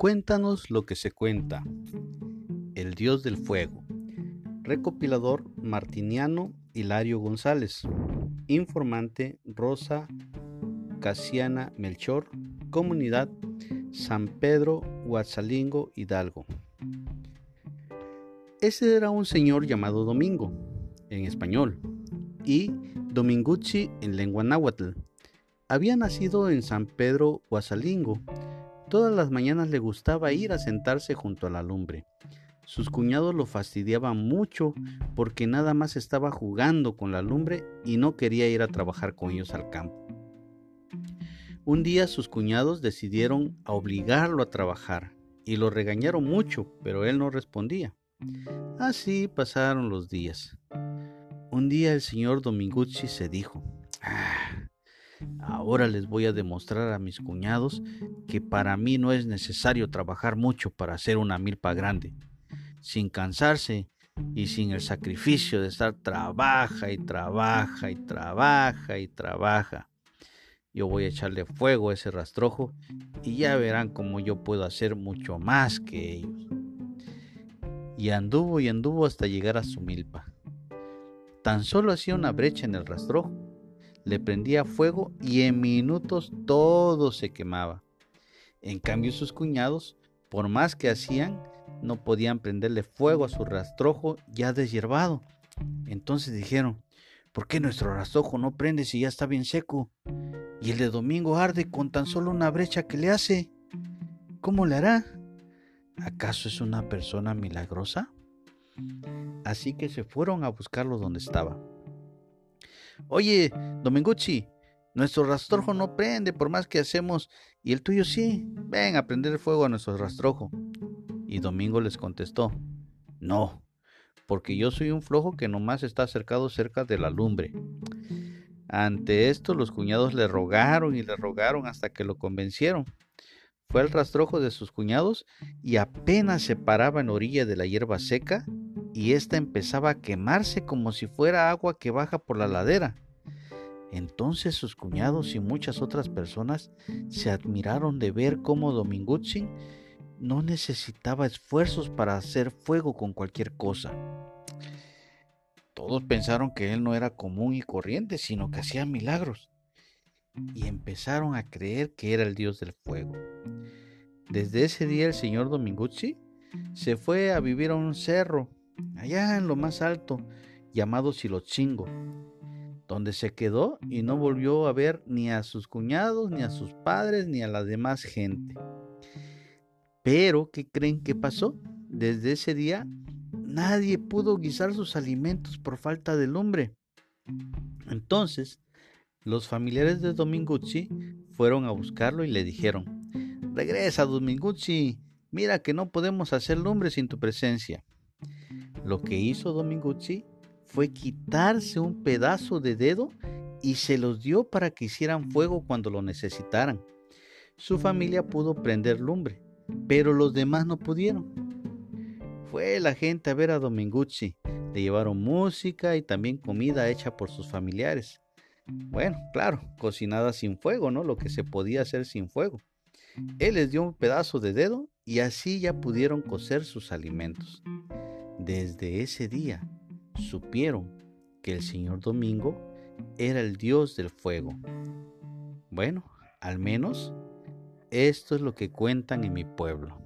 Cuéntanos lo que se cuenta. El Dios del Fuego. Recopilador Martiniano Hilario González. Informante Rosa Casiana Melchor. Comunidad San Pedro Huazalingo Hidalgo. Ese era un señor llamado Domingo, en español, y Domingucci en lengua náhuatl. Había nacido en San Pedro Huazalingo Todas las mañanas le gustaba ir a sentarse junto a la lumbre. Sus cuñados lo fastidiaban mucho porque nada más estaba jugando con la lumbre y no quería ir a trabajar con ellos al campo. Un día sus cuñados decidieron obligarlo a trabajar y lo regañaron mucho, pero él no respondía. Así pasaron los días. Un día el señor Domingucci se dijo, ah, Ahora les voy a demostrar a mis cuñados que para mí no es necesario trabajar mucho para hacer una milpa grande, sin cansarse y sin el sacrificio de estar trabaja y trabaja y trabaja y trabaja. Yo voy a echarle fuego a ese rastrojo y ya verán cómo yo puedo hacer mucho más que ellos. Y anduvo y anduvo hasta llegar a su milpa. Tan solo hacía una brecha en el rastrojo le prendía fuego y en minutos todo se quemaba. En cambio sus cuñados, por más que hacían, no podían prenderle fuego a su rastrojo ya deshiervado. Entonces dijeron, ¿por qué nuestro rastrojo no prende si ya está bien seco? Y el de domingo arde con tan solo una brecha que le hace. ¿Cómo le hará? ¿Acaso es una persona milagrosa? Así que se fueron a buscarlo donde estaba. Oye, Domingucci, nuestro rastrojo no prende por más que hacemos y el tuyo sí. Ven a prender fuego a nuestro rastrojo. Y Domingo les contestó, no, porque yo soy un flojo que nomás está acercado cerca de la lumbre. Ante esto los cuñados le rogaron y le rogaron hasta que lo convencieron. Fue al rastrojo de sus cuñados y apenas se paraba en orilla de la hierba seca, y ésta empezaba a quemarse como si fuera agua que baja por la ladera. Entonces sus cuñados y muchas otras personas se admiraron de ver cómo Domingucci no necesitaba esfuerzos para hacer fuego con cualquier cosa. Todos pensaron que él no era común y corriente, sino que hacía milagros. Y empezaron a creer que era el dios del fuego. Desde ese día el señor Domingucci se fue a vivir a un cerro allá en lo más alto, llamado Silochingo, donde se quedó y no volvió a ver ni a sus cuñados, ni a sus padres, ni a la demás gente. Pero, ¿qué creen que pasó? Desde ese día, nadie pudo guisar sus alimentos por falta de lumbre. Entonces, los familiares de Domingucci fueron a buscarlo y le dijeron, Regresa, Domingucci, mira que no podemos hacer lumbre sin tu presencia. Lo que hizo Domingucci fue quitarse un pedazo de dedo y se los dio para que hicieran fuego cuando lo necesitaran. Su familia pudo prender lumbre, pero los demás no pudieron. Fue la gente a ver a Domingucci. Le llevaron música y también comida hecha por sus familiares. Bueno, claro, cocinada sin fuego, ¿no? Lo que se podía hacer sin fuego. Él les dio un pedazo de dedo y así ya pudieron cocer sus alimentos. Desde ese día supieron que el señor Domingo era el dios del fuego. Bueno, al menos esto es lo que cuentan en mi pueblo.